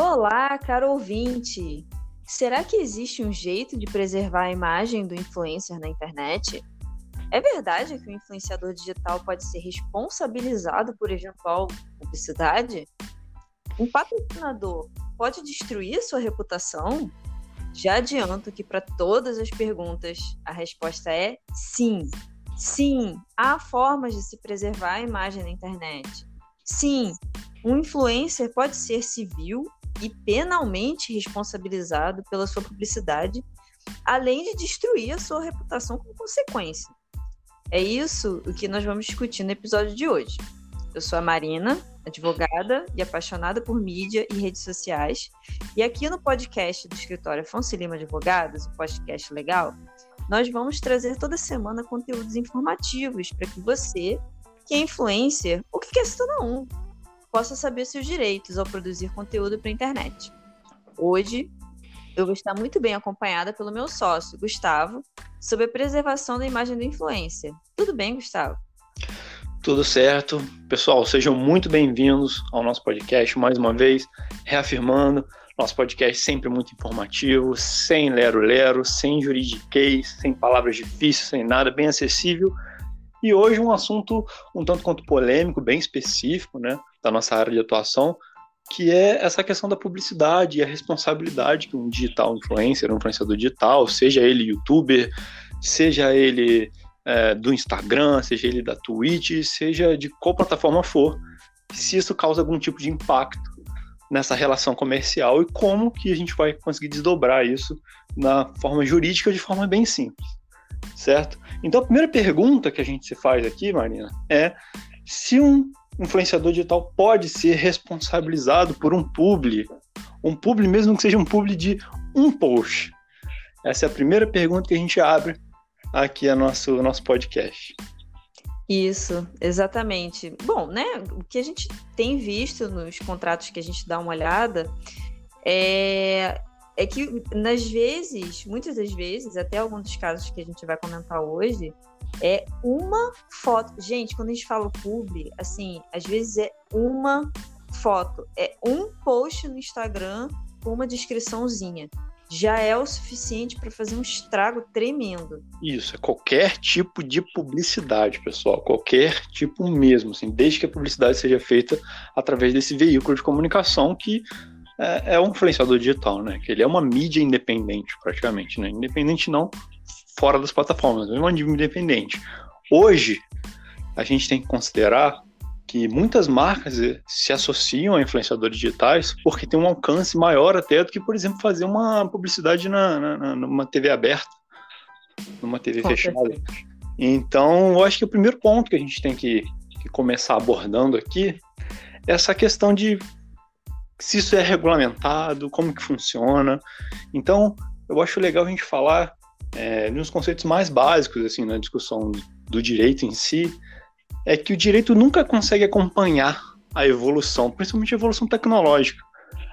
Olá, caro ouvinte! Será que existe um jeito de preservar a imagem do influencer na internet? É verdade que o influenciador digital pode ser responsabilizado por eventual publicidade? Um patrocinador pode destruir sua reputação? Já adianto que para todas as perguntas a resposta é sim. Sim, há formas de se preservar a imagem na internet. Sim, um influencer pode ser civil e penalmente responsabilizado pela sua publicidade, além de destruir a sua reputação como consequência. É isso o que nós vamos discutir no episódio de hoje. Eu sou a Marina, advogada e apaixonada por mídia e redes sociais, e aqui no podcast do escritório Afonso Lima Advogados, o podcast legal, nós vamos trazer toda semana conteúdos informativos para que você, que é influencer, ou que quer se um, possa saber seus direitos ao produzir conteúdo para a internet. Hoje, eu vou estar muito bem acompanhada pelo meu sócio, Gustavo, sobre a preservação da imagem do influencer. Tudo bem, Gustavo? Tudo certo. Pessoal, sejam muito bem-vindos ao nosso podcast mais uma vez, reafirmando nosso podcast sempre muito informativo, sem lero-lero, sem juridiquês, sem palavras difíceis, sem nada, bem acessível. E hoje um assunto um tanto quanto polêmico, bem específico, né, da nossa área de atuação, que é essa questão da publicidade e a responsabilidade que um digital influencer, um influenciador digital, seja ele youtuber, seja ele é, do Instagram, seja ele da Twitch, seja de qual plataforma for, se isso causa algum tipo de impacto nessa relação comercial e como que a gente vai conseguir desdobrar isso na forma jurídica de forma bem simples, certo? Então a primeira pergunta que a gente se faz aqui, Marina, é se um influenciador digital pode ser responsabilizado por um publi, um publi mesmo que seja um publi de um post. Essa é a primeira pergunta que a gente abre aqui a nosso nosso podcast. Isso, exatamente. Bom, né? O que a gente tem visto nos contratos que a gente dá uma olhada é, é que, nas vezes, muitas das vezes, até alguns dos casos que a gente vai comentar hoje, é uma foto. Gente, quando a gente fala publi, assim, às vezes é uma foto, é um post no Instagram com uma descriçãozinha já é o suficiente para fazer um estrago tremendo. Isso, é qualquer tipo de publicidade, pessoal, qualquer tipo mesmo, assim, desde que a publicidade seja feita através desse veículo de comunicação que é, é um influenciador digital, né? Que ele é uma mídia independente, praticamente, né? Independente não fora das plataformas, mas uma independente. Hoje, a gente tem que considerar que muitas marcas eh, se associam a influenciadores digitais porque tem um alcance maior até do que, por exemplo, fazer uma publicidade na, na numa TV aberta, numa TV Com fechada. Certeza. Então, eu acho que o primeiro ponto que a gente tem que, que começar abordando aqui é essa questão de se isso é regulamentado, como que funciona. Então, eu acho legal a gente falar é, uns conceitos mais básicos assim na discussão do direito em si, é que o direito nunca consegue acompanhar a evolução, principalmente a evolução tecnológica.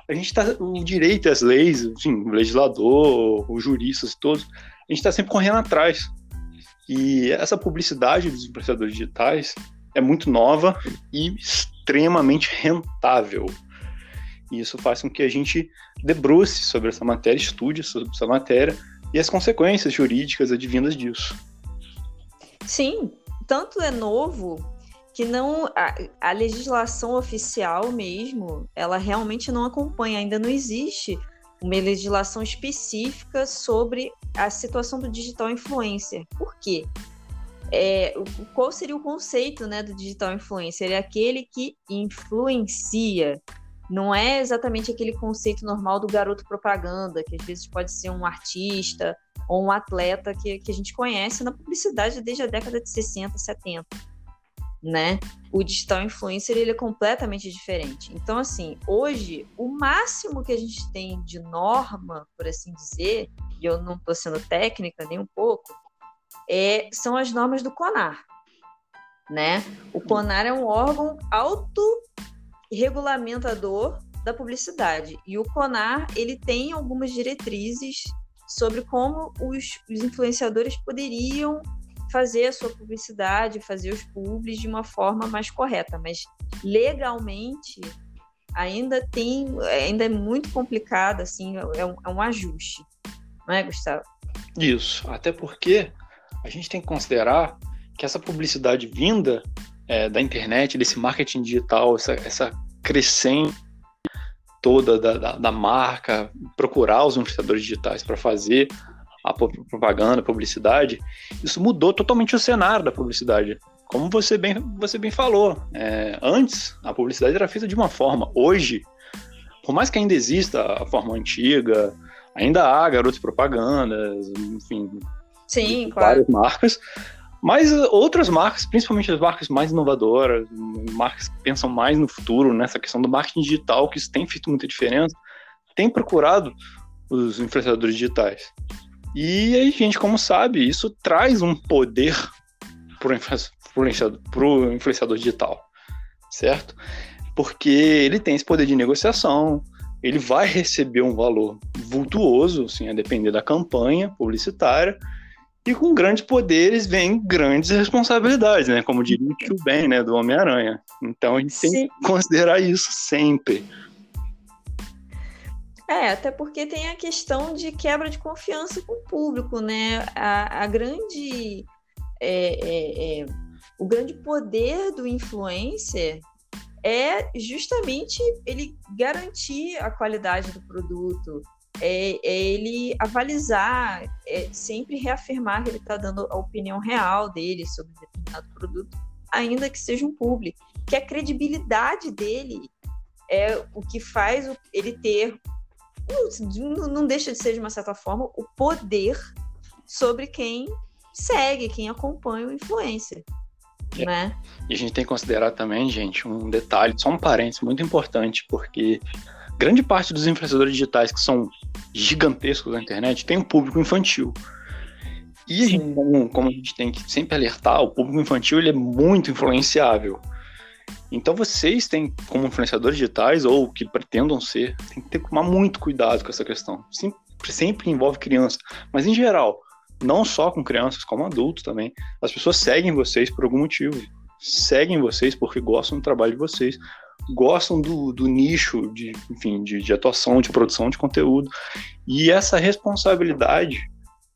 A gente está, o direito, as leis, enfim, o legislador, os juristas todos, a gente está sempre correndo atrás. E essa publicidade dos influenciadores digitais é muito nova e extremamente rentável. E isso faz com que a gente debruce sobre essa matéria, estude sobre essa matéria e as consequências jurídicas advindas disso. Sim, tanto é novo que não a, a, legislação oficial mesmo, ela realmente não acompanha, ainda não existe uma legislação específica sobre a situação do digital influencer. Por quê? É, qual seria o conceito né, do digital influencer? É aquele que influencia. Não é exatamente aquele conceito normal do garoto propaganda, que às vezes pode ser um artista ou um atleta que, que a gente conhece na publicidade desde a década de 60, 70. Né? O digital influencer ele é completamente diferente. Então, assim, hoje, o máximo que a gente tem de norma, por assim dizer, e eu não estou sendo técnica nem um pouco, é, são as normas do CONAR. Né? O CONAR é um órgão autorregulamentador da publicidade. E o CONAR ele tem algumas diretrizes sobre como os, os influenciadores poderiam fazer a sua publicidade, fazer os publis de uma forma mais correta, mas legalmente ainda tem, ainda é muito complicado, assim, é um, é um ajuste, não é, Gustavo? Isso, até porque a gente tem que considerar que essa publicidade vinda é, da internet, desse marketing digital, essa, essa crescente toda da, da, da, marca, procurar os influenciadores digitais para fazer a propaganda, a publicidade, isso mudou totalmente o cenário da publicidade. Como você bem, você bem falou, é, antes a publicidade era feita de uma forma, hoje, por mais que ainda exista a forma antiga, ainda há garotos propagandas, enfim, Sim, várias claro. marcas, mas outras marcas, principalmente as marcas mais inovadoras, marcas que pensam mais no futuro, nessa questão do marketing digital, que isso tem feito muita diferença, têm procurado os influenciadores digitais. E aí, gente, como sabe, isso traz um poder para o influenciador, influenciador digital, certo? Porque ele tem esse poder de negociação, ele vai receber um valor vultuoso, assim, a depender da campanha publicitária, e com grandes poderes vem grandes responsabilidades, né? Como diria o tio Ben, né? Do Homem-Aranha. Então a gente Sim. tem que considerar isso sempre. É, até porque tem a questão de quebra de confiança com o público, né? A, a grande. É, é, é, o grande poder do influencer é justamente ele garantir a qualidade do produto, é, é ele avalizar, é sempre reafirmar que ele está dando a opinião real dele sobre determinado produto, ainda que seja um público. Que a credibilidade dele é o que faz ele ter, não, não deixa de ser, de uma certa forma, o poder sobre quem segue, quem acompanha o influencer. É. Né? E a gente tem que considerar também, gente, um detalhe, só um parênteses muito importante, porque grande parte dos influenciadores digitais que são gigantescos na internet tem um público infantil. E a gente, como, como, a gente tem que sempre alertar, o público infantil ele é muito influenciável. Então vocês têm, como influenciadores digitais, ou que pretendam ser, tem que ter tomar muito cuidado com essa questão. Sempre, sempre envolve criança, mas em geral, não só com crianças, como adultos também. As pessoas seguem vocês por algum motivo. Seguem vocês porque gostam do trabalho de vocês, gostam do, do nicho de, enfim, de, de, atuação, de produção de conteúdo. E essa responsabilidade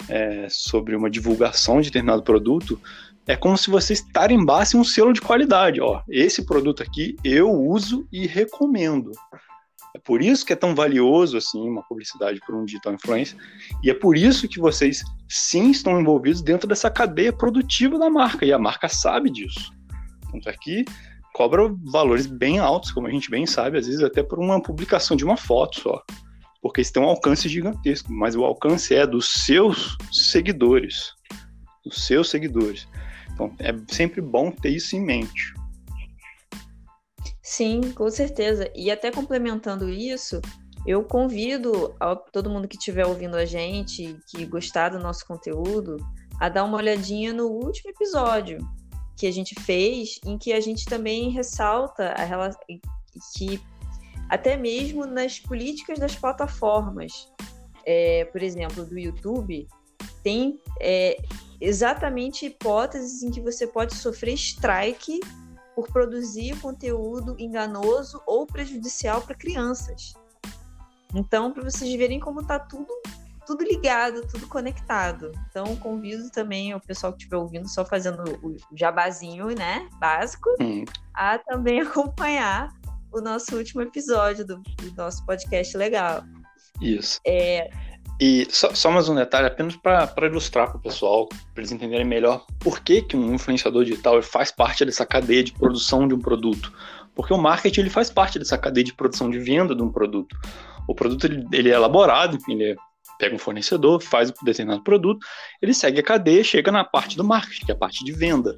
é, sobre uma divulgação de determinado produto é como se vocês tarimbassem um selo de qualidade. Ó, esse produto aqui eu uso e recomendo. É por isso que é tão valioso assim uma publicidade por um digital influencer. E é por isso que vocês sim estão envolvidos dentro dessa cadeia produtiva da marca. E a marca sabe disso. Tanto é que cobra valores bem altos, como a gente bem sabe, às vezes até por uma publicação de uma foto só. Porque isso tem um alcance gigantesco, mas o alcance é dos seus seguidores. Dos seus seguidores. Então é sempre bom ter isso em mente. Sim, com certeza. E até complementando isso, eu convido a todo mundo que estiver ouvindo a gente, que gostar do nosso conteúdo, a dar uma olhadinha no último episódio, que a gente fez, em que a gente também ressalta a relação que até mesmo nas políticas das plataformas, é, por exemplo, do YouTube, tem é, exatamente hipóteses em que você pode sofrer strike por produzir conteúdo enganoso ou prejudicial para crianças. Então, para vocês verem como está tudo tudo ligado, tudo conectado. Então, convido também o pessoal que estiver ouvindo, só fazendo o jabazinho, né, básico, hum. a também acompanhar o nosso último episódio do, do nosso podcast legal. Isso. É... E só, só mais um detalhe, apenas para ilustrar para o pessoal, para eles entenderem melhor por que, que um influenciador digital faz parte dessa cadeia de produção de um produto. Porque o marketing ele faz parte dessa cadeia de produção de venda de um produto. O produto ele, ele é elaborado, ele é pega um fornecedor, faz um determinado produto, ele segue a cadeia, chega na parte do marketing, que é a parte de venda,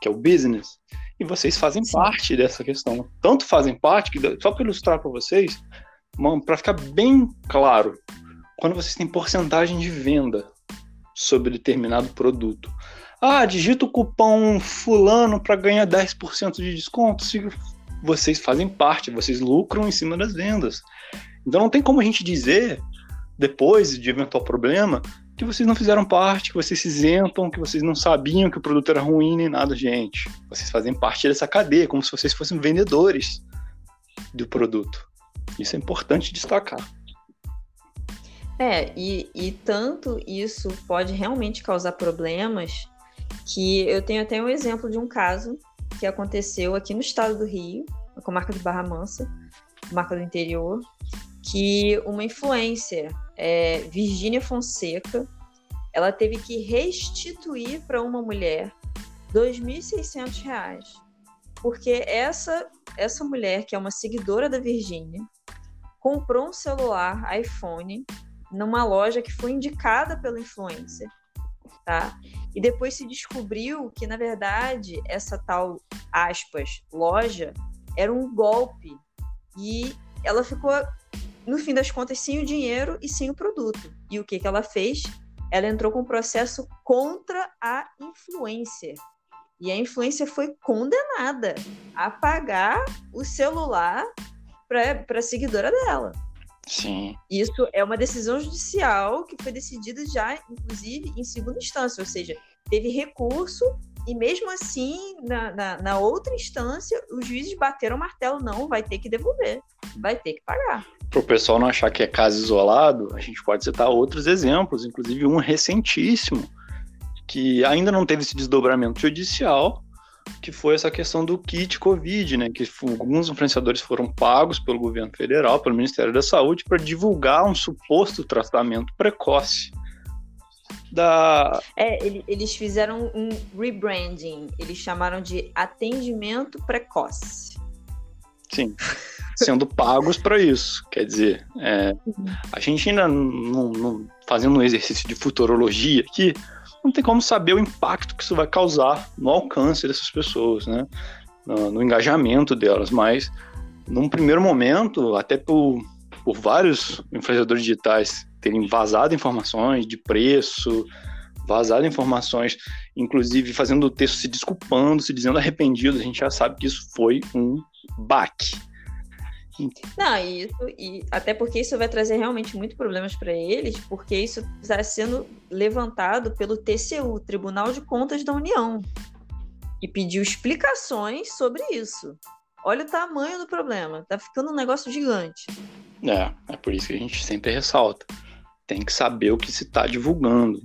que é o business. E vocês fazem Sim. parte dessa questão. Tanto fazem parte que, só para ilustrar para vocês, para ficar bem claro, quando vocês têm porcentagem de venda sobre determinado produto. Ah, digita o cupom fulano para ganhar 10% de desconto. Vocês fazem parte, vocês lucram em cima das vendas. Então não tem como a gente dizer depois de eventual problema, que vocês não fizeram parte, que vocês se isentam, que vocês não sabiam que o produto era ruim nem nada, gente. Vocês fazem parte dessa cadeia, como se vocês fossem vendedores. do produto. Isso é importante destacar. É, e, e tanto isso pode realmente causar problemas que eu tenho até um exemplo de um caso que aconteceu aqui no estado do Rio, na comarca de Barra Mansa, comarca do interior, que uma influencer, é, Virgínia Fonseca, ela teve que restituir para uma mulher R$ 2.600, porque essa essa mulher, que é uma seguidora da Virgínia, comprou um celular iPhone numa loja que foi indicada pelo influencer, tá? E depois se descobriu que, na verdade, essa tal, aspas, loja era um golpe. E ela ficou, no fim das contas, sem o dinheiro e sem o produto. E o que, que ela fez? Ela entrou com um processo contra a influencer. E a influencer foi condenada a pagar o celular para a seguidora dela. Sim. Isso é uma decisão judicial que foi decidida já, inclusive, em segunda instância, ou seja, teve recurso e mesmo assim, na, na, na outra instância, os juízes bateram o martelo, não, vai ter que devolver, vai ter que pagar. Para o pessoal não achar que é caso isolado, a gente pode citar outros exemplos, inclusive um recentíssimo, que ainda não teve esse desdobramento judicial, que foi essa questão do kit Covid, né? Que alguns influenciadores foram pagos pelo governo federal, pelo Ministério da Saúde, para divulgar um suposto tratamento precoce. Da... É, eles fizeram um rebranding, eles chamaram de atendimento precoce. Sim, sendo pagos para isso. Quer dizer, é, a gente ainda não, não, fazendo um exercício de futurologia aqui, não tem como saber o impacto que isso vai causar no alcance dessas pessoas, né? No, no engajamento delas, mas num primeiro momento, até por, por vários influenciadores digitais terem vazado informações de preço, vazado informações, inclusive fazendo o texto se desculpando, se dizendo arrependido, a gente já sabe que isso foi um baque. Não, isso, e até porque isso vai trazer realmente muitos problemas para eles, porque isso está sendo levantado pelo TCU, Tribunal de Contas da União, e pediu explicações sobre isso. Olha o tamanho do problema, tá ficando um negócio gigante. É, é por isso que a gente sempre ressalta. Tem que saber o que se está divulgando.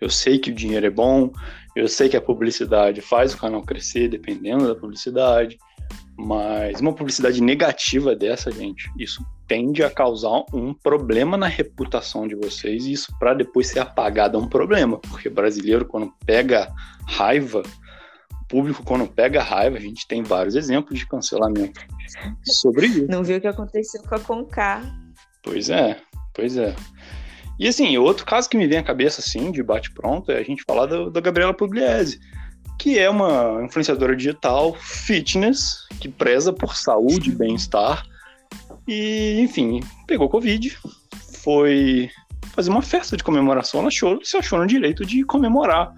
Eu sei que o dinheiro é bom, eu sei que a publicidade faz o canal crescer, dependendo da publicidade. Mas uma publicidade negativa dessa, gente, isso tende a causar um problema na reputação de vocês e isso para depois ser apagado é um problema, porque brasileiro quando pega raiva, público quando pega raiva, a gente tem vários exemplos de cancelamento sobre isso. Não viu o que aconteceu com a Concar? Pois é, pois é. E assim, outro caso que me vem à cabeça assim, de bate pronto, é a gente falar da Gabriela Pugliese que é uma influenciadora digital fitness, que preza por saúde bem-estar. E, enfim, pegou Covid, foi fazer uma festa de comemoração, ela achou, se achou no direito de comemorar.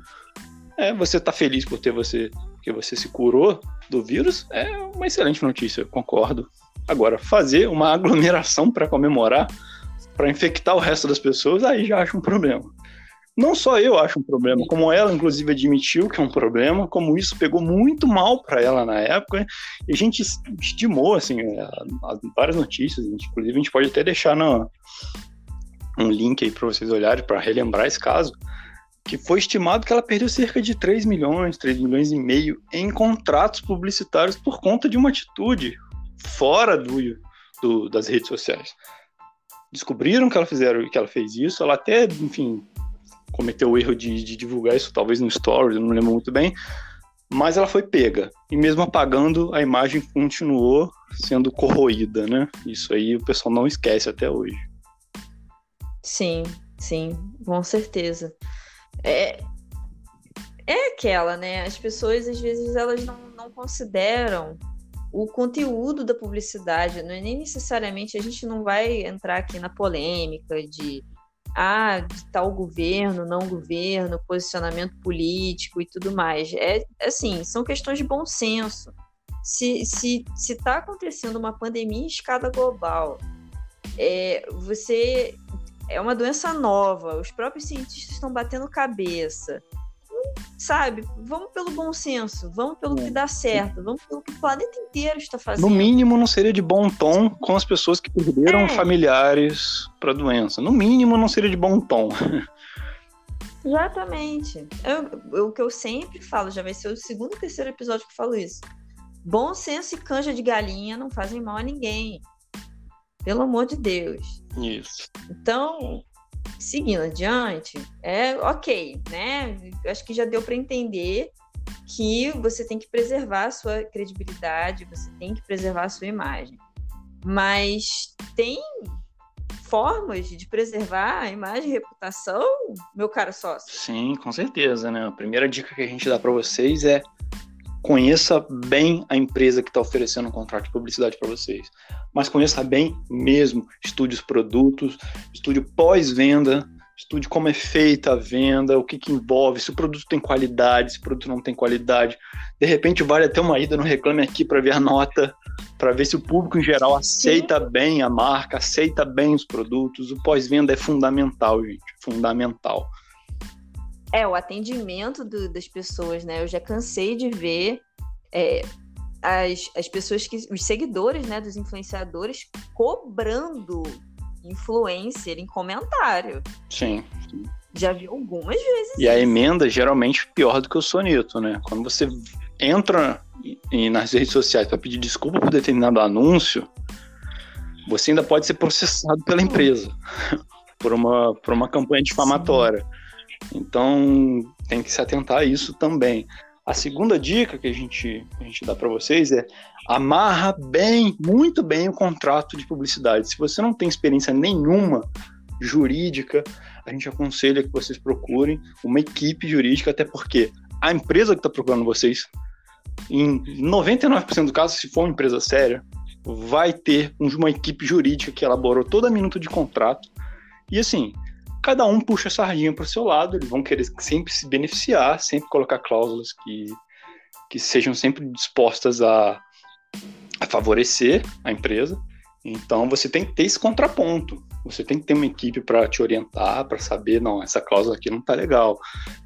É, você tá feliz por ter você, porque você se curou do vírus, é uma excelente notícia, concordo. Agora, fazer uma aglomeração para comemorar, para infectar o resto das pessoas, aí já acho um problema. Não só eu acho um problema, como ela, inclusive, admitiu que é um problema, como isso pegou muito mal para ela na época, e a gente estimou, assim, é, várias notícias, inclusive a gente pode até deixar no, um link aí para vocês olharem, para relembrar esse caso, que foi estimado que ela perdeu cerca de 3 milhões, 3 milhões e meio em contratos publicitários por conta de uma atitude fora do, do das redes sociais. Descobriram que ela fizeram, que ela fez isso, ela até, enfim, cometeu o erro de, de divulgar isso, talvez no Stories, eu não lembro muito bem, mas ela foi pega. E mesmo apagando, a imagem continuou sendo corroída, né? Isso aí o pessoal não esquece até hoje. Sim, sim, com certeza. É, é aquela, né? As pessoas, às vezes, elas não, não consideram o conteúdo da publicidade, não é nem necessariamente, a gente não vai entrar aqui na polêmica de ah, de tal governo, não governo, posicionamento político e tudo mais. É assim, são questões de bom senso. Se está se, se tá acontecendo uma pandemia em escala global, é, você é uma doença nova, os próprios cientistas estão batendo cabeça. Sabe, vamos pelo bom senso, vamos pelo que dá certo, vamos pelo que o planeta inteiro está fazendo. No mínimo, não seria de bom tom com as pessoas que perderam é. familiares para a doença. No mínimo, não seria de bom tom. Exatamente. Eu, o que eu sempre falo, já vai ser o segundo ou terceiro episódio que eu falo isso. Bom senso e canja de galinha não fazem mal a ninguém. Pelo amor de Deus. Isso. Então, seguindo adiante, é ok, né? Acho que já deu para entender que você tem que preservar a sua credibilidade, você tem que preservar a sua imagem. Mas tem formas de preservar a imagem e reputação, meu caro sócio? Sim, com certeza, né? A primeira dica que a gente dá para vocês é conheça bem a empresa que está oferecendo um contrato de publicidade para vocês. Mas conheça bem mesmo. Estude os produtos, estude pós-venda, estude como é feita a venda, o que, que envolve, se o produto tem qualidade, se o produto não tem qualidade. De repente, vale até uma ida no Reclame Aqui para ver a nota, para ver se o público em geral aceita Sim. bem a marca, aceita bem os produtos. O pós-venda é fundamental, gente, fundamental. É, o atendimento do, das pessoas, né? Eu já cansei de ver é, as, as pessoas que. os seguidores, né, dos influenciadores cobrando influencer em comentário. Sim. Já vi algumas vezes. E isso. a emenda geralmente pior do que o soneto, né? Quando você entra nas redes sociais para pedir desculpa por determinado anúncio, você ainda pode ser processado pela empresa por uma, por uma campanha difamatória. Sim. Então, tem que se atentar a isso também. A segunda dica que a gente, a gente dá para vocês é amarra bem, muito bem o contrato de publicidade. Se você não tem experiência nenhuma jurídica, a gente aconselha que vocês procurem uma equipe jurídica, até porque a empresa que está procurando vocês, em 99% dos casos, se for uma empresa séria, vai ter uma equipe jurídica que elaborou toda a minuta de contrato. E assim, cada um puxa a sardinha para o seu lado, eles vão querer sempre se beneficiar, sempre colocar cláusulas que, que sejam sempre dispostas a, a favorecer a empresa. Então você tem que ter esse contraponto. Você tem que ter uma equipe para te orientar, para saber, não, essa cláusula aqui não está legal,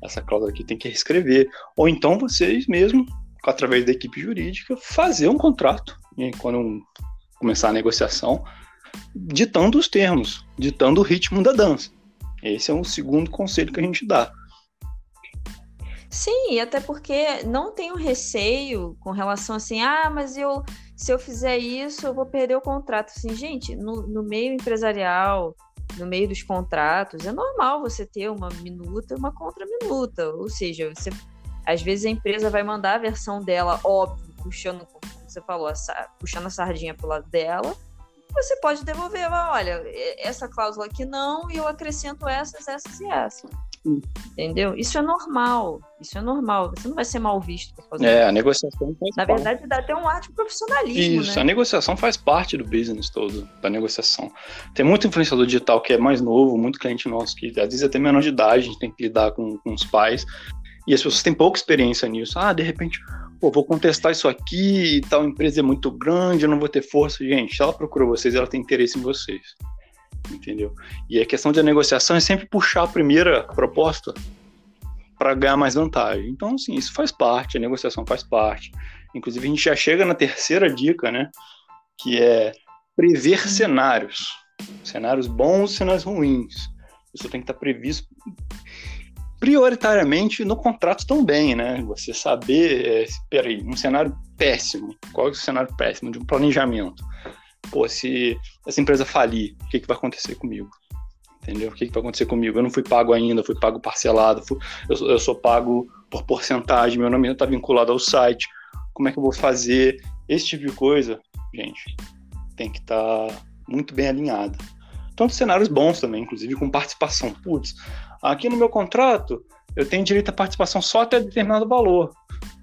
essa cláusula aqui tem que reescrever. Ou então vocês mesmo, através da equipe jurídica, fazer um contrato. E quando começar a negociação, ditando os termos, ditando o ritmo da dança. Esse é um segundo conselho que a gente dá. Sim, até porque não tenho receio com relação assim, ah, mas eu se eu fizer isso, eu vou perder o contrato. Assim, gente, no, no meio empresarial, no meio dos contratos, é normal você ter uma minuta e uma contra-minuta. Ou seja, você, às vezes a empresa vai mandar a versão dela, óbvio, puxando, como você falou, a, puxando a sardinha pro lado dela, você pode devolver, olha, essa cláusula aqui não, e eu acrescento essas, essas e essas. Entendeu? Isso é normal. Isso é normal. Você não vai ser mal visto por fazer É, isso. a negociação faz Na parte. verdade, dá até um ar de profissionalismo. Isso, né? a negociação faz parte do business todo, da negociação. Tem muito influenciador digital que é mais novo, muito cliente nosso que às vezes até menor de idade, a gente tem que lidar com, com os pais. E as pessoas têm pouca experiência nisso. Ah, de repente, pô, vou contestar isso aqui, tal empresa é muito grande, eu não vou ter força. Gente, ela procura vocês, ela tem interesse em vocês. Entendeu? E a questão da negociação é sempre puxar a primeira proposta para ganhar mais vantagem. Então, assim, isso faz parte, a negociação faz parte. Inclusive, a gente já chega na terceira dica, né? Que é prever cenários. Cenários bons cenários ruins. Isso tem que estar previsto prioritariamente no contrato também, né? Você saber, é, peraí, um cenário péssimo, qual é o cenário péssimo de um planejamento? Pô, se essa empresa falir, o que, que vai acontecer comigo? Entendeu? O que, que vai acontecer comigo? Eu não fui pago ainda, fui pago parcelado, fui, eu, eu sou pago por porcentagem, meu nome está vinculado ao site. Como é que eu vou fazer? Esse tipo de coisa, gente, tem que estar tá muito bem alinhado. Tanto cenários bons também, inclusive com participação. Putz, Aqui no meu contrato, eu tenho direito à participação só até determinado valor.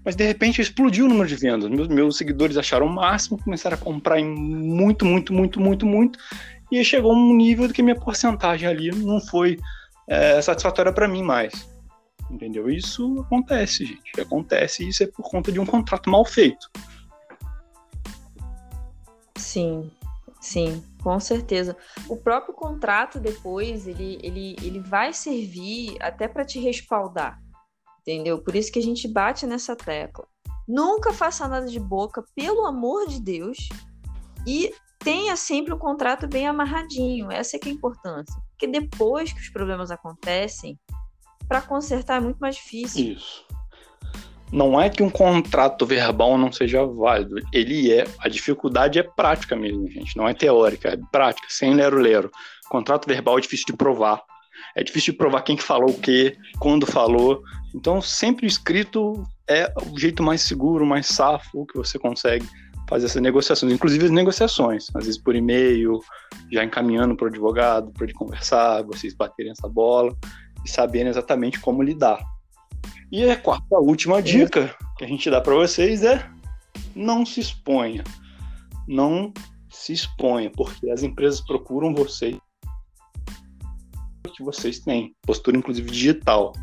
Mas de repente explodiu o número de vendas. Meus, meus seguidores acharam o máximo, começaram a comprar em muito, muito, muito, muito, muito. E chegou um nível que minha porcentagem ali não foi é, satisfatória para mim mais. Entendeu? Isso acontece, gente. Acontece e isso é por conta de um contrato mal feito. Sim, sim. Com certeza. O próprio contrato depois, ele, ele, ele vai servir até para te respaldar. entendeu? Por isso que a gente bate nessa tecla. Nunca faça nada de boca, pelo amor de Deus, e tenha sempre um contrato bem amarradinho. Essa é que é a importância. Porque depois que os problemas acontecem, para consertar é muito mais difícil. Isso. Não é que um contrato verbal não seja válido. Ele é. A dificuldade é prática mesmo, gente. Não é teórica, é prática, sem lero-lero. Contrato verbal é difícil de provar. É difícil de provar quem falou o quê, quando falou. Então, sempre escrito é o jeito mais seguro, mais safo que você consegue fazer essas negociações, inclusive as negociações, às vezes por e-mail, já encaminhando para o advogado, para ele conversar, vocês baterem essa bola e saberem exatamente como lidar. E a quarta, a última dica que a gente dá para vocês é não se exponha. Não se exponha, porque as empresas procuram vocês que vocês têm, postura inclusive digital.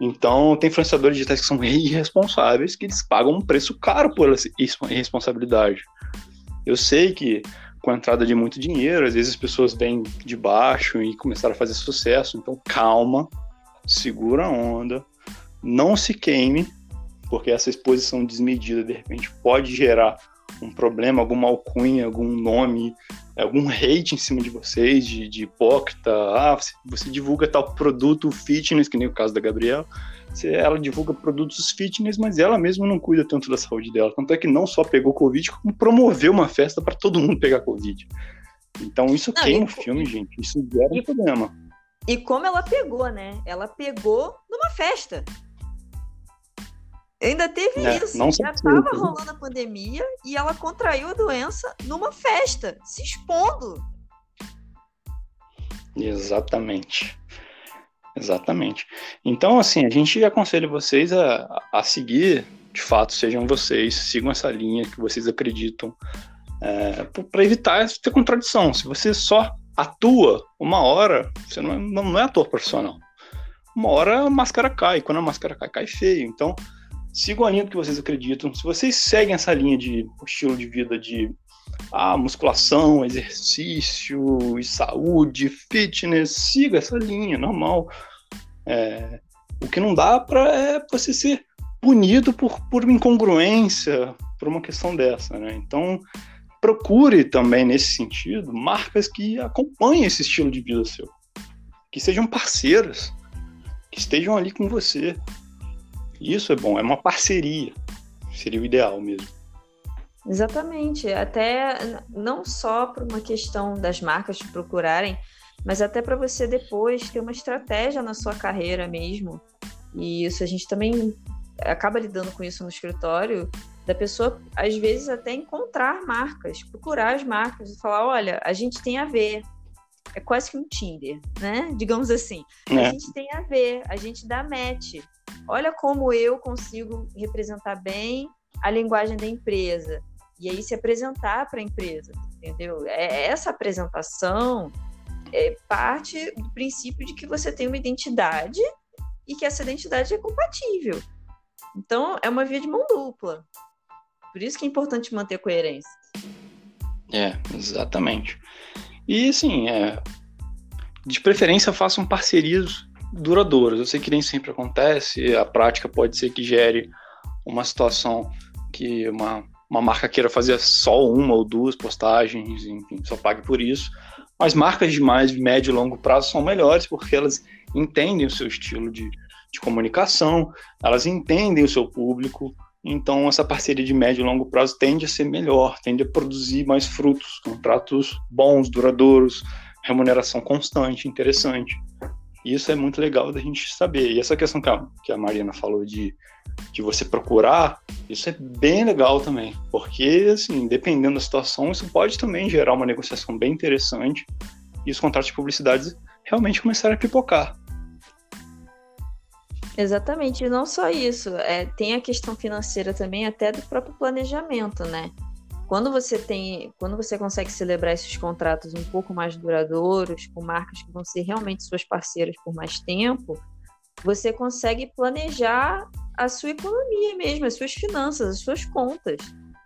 Então, tem influenciadores digitais que são irresponsáveis, que eles pagam um preço caro por essa irresponsabilidade. Eu sei que com a entrada de muito dinheiro, às vezes as pessoas vêm de baixo e começaram a fazer sucesso. Então, calma, segura a onda, não se queime, porque essa exposição desmedida de repente pode gerar um problema, alguma alcunha, algum nome, algum hate em cima de vocês, de, de hipócrita, ah, você, você, divulga tal produto fitness, que nem o caso da Gabriela, você, ela divulga produtos fitness, mas ela mesma não cuida tanto da saúde dela. Tanto é que não só pegou Covid, como promoveu uma festa para todo mundo pegar Covid. Então isso não, queima o filme, gente. Isso gera um problema. E como ela pegou, né? Ela pegou numa festa. Ainda teve é, isso. Não Já estava rolando a pandemia e ela contraiu a doença numa festa, se expondo. Exatamente. Exatamente. Então, assim, a gente aconselha vocês a, a seguir, de fato, sejam vocês, sigam essa linha que vocês acreditam, é, para evitar ter contradição. Se você só atua uma hora, você não é, não é ator profissional. Uma hora a máscara cai, quando a máscara cai, cai feio. Então, sigam a linha do que vocês acreditam. Se vocês seguem essa linha de estilo de vida de ah, musculação, exercício e saúde, fitness, siga essa linha, normal. É, o que não dá para é você ser punido por, por incongruência, por uma questão dessa, né? Então, procure também nesse sentido marcas que acompanhem esse estilo de vida seu, que sejam parceiras, que estejam ali com você, isso é bom, é uma parceria. Seria o ideal mesmo. Exatamente. Até não só por uma questão das marcas te procurarem, mas até para você depois ter uma estratégia na sua carreira mesmo. E isso a gente também acaba lidando com isso no escritório, da pessoa às vezes até encontrar marcas, procurar as marcas e falar, olha, a gente tem a ver. É quase que um Tinder, né? Digamos assim. É. A gente tem a ver, a gente dá match olha como eu consigo representar bem a linguagem da empresa. E aí se apresentar para a empresa, entendeu? É, essa apresentação é parte do princípio de que você tem uma identidade e que essa identidade é compatível. Então, é uma via de mão dupla. Por isso que é importante manter coerência. É, exatamente. E, assim, é, de preferência, façam parcerias duradouras. Eu sei que nem sempre acontece, a prática pode ser que gere uma situação que uma, uma marca queira fazer só uma ou duas postagens, enfim, só pague por isso. Mas marcas de mais médio e longo prazo são melhores porque elas entendem o seu estilo de, de comunicação, elas entendem o seu público, então essa parceria de médio e longo prazo tende a ser melhor, tende a produzir mais frutos, contratos bons, duradouros, remuneração constante, interessante. Isso é muito legal da gente saber. E essa questão que a, que a Marina falou de, de você procurar, isso é bem legal também. Porque, assim, dependendo da situação, isso pode também gerar uma negociação bem interessante e os contratos de publicidade realmente começarem a pipocar. Exatamente, e não só isso, é, tem a questão financeira também, até do próprio planejamento, né? Quando você tem, quando você consegue celebrar esses contratos um pouco mais duradouros, com marcas que vão ser realmente suas parceiras por mais tempo, você consegue planejar a sua economia mesmo, as suas finanças, as suas contas.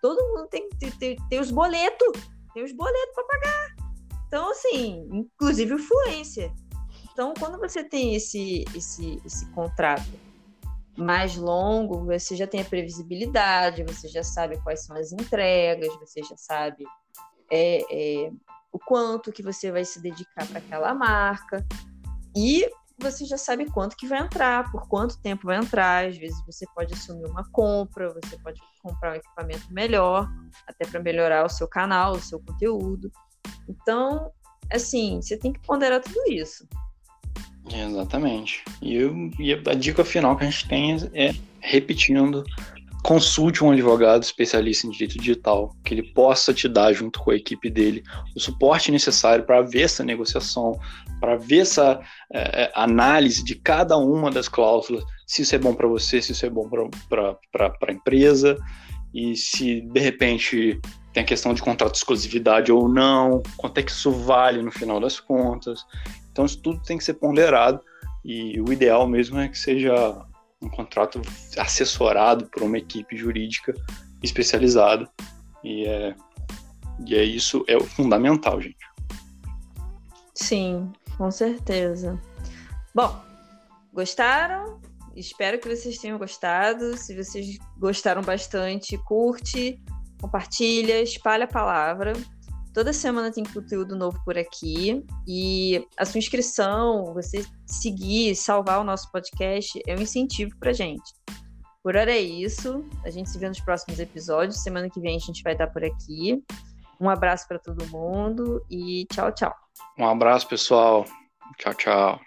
Todo mundo tem ter, ter, os boletos, tem os boletos para pagar. Então, assim, inclusive influência. Então, quando você tem esse, esse, esse contrato mais longo, você já tem a previsibilidade, você já sabe quais são as entregas, você já sabe é, é, o quanto que você vai se dedicar para aquela marca e você já sabe quanto que vai entrar, por quanto tempo vai entrar. Às vezes você pode assumir uma compra, você pode comprar um equipamento melhor, até para melhorar o seu canal, o seu conteúdo. Então, assim, você tem que ponderar tudo isso. Exatamente. E, eu, e a dica final que a gente tem é, repetindo, consulte um advogado especialista em direito digital, que ele possa te dar, junto com a equipe dele, o suporte necessário para ver essa negociação, para ver essa é, é, análise de cada uma das cláusulas, se isso é bom para você, se isso é bom para a empresa, e se de repente tem a questão de contrato de exclusividade ou não, quanto é que isso vale no final das contas. Então isso tudo tem que ser ponderado e o ideal mesmo é que seja um contrato assessorado por uma equipe jurídica especializada e é, e é isso é o fundamental, gente. Sim, com certeza. Bom, gostaram? Espero que vocês tenham gostado. Se vocês gostaram bastante, curte, compartilha, espalha a palavra. Toda semana tem conteúdo novo por aqui. E a sua inscrição, você seguir, salvar o nosso podcast, é um incentivo pra gente. Por hora é isso. A gente se vê nos próximos episódios. Semana que vem a gente vai estar por aqui. Um abraço para todo mundo e tchau, tchau. Um abraço, pessoal. Tchau, tchau.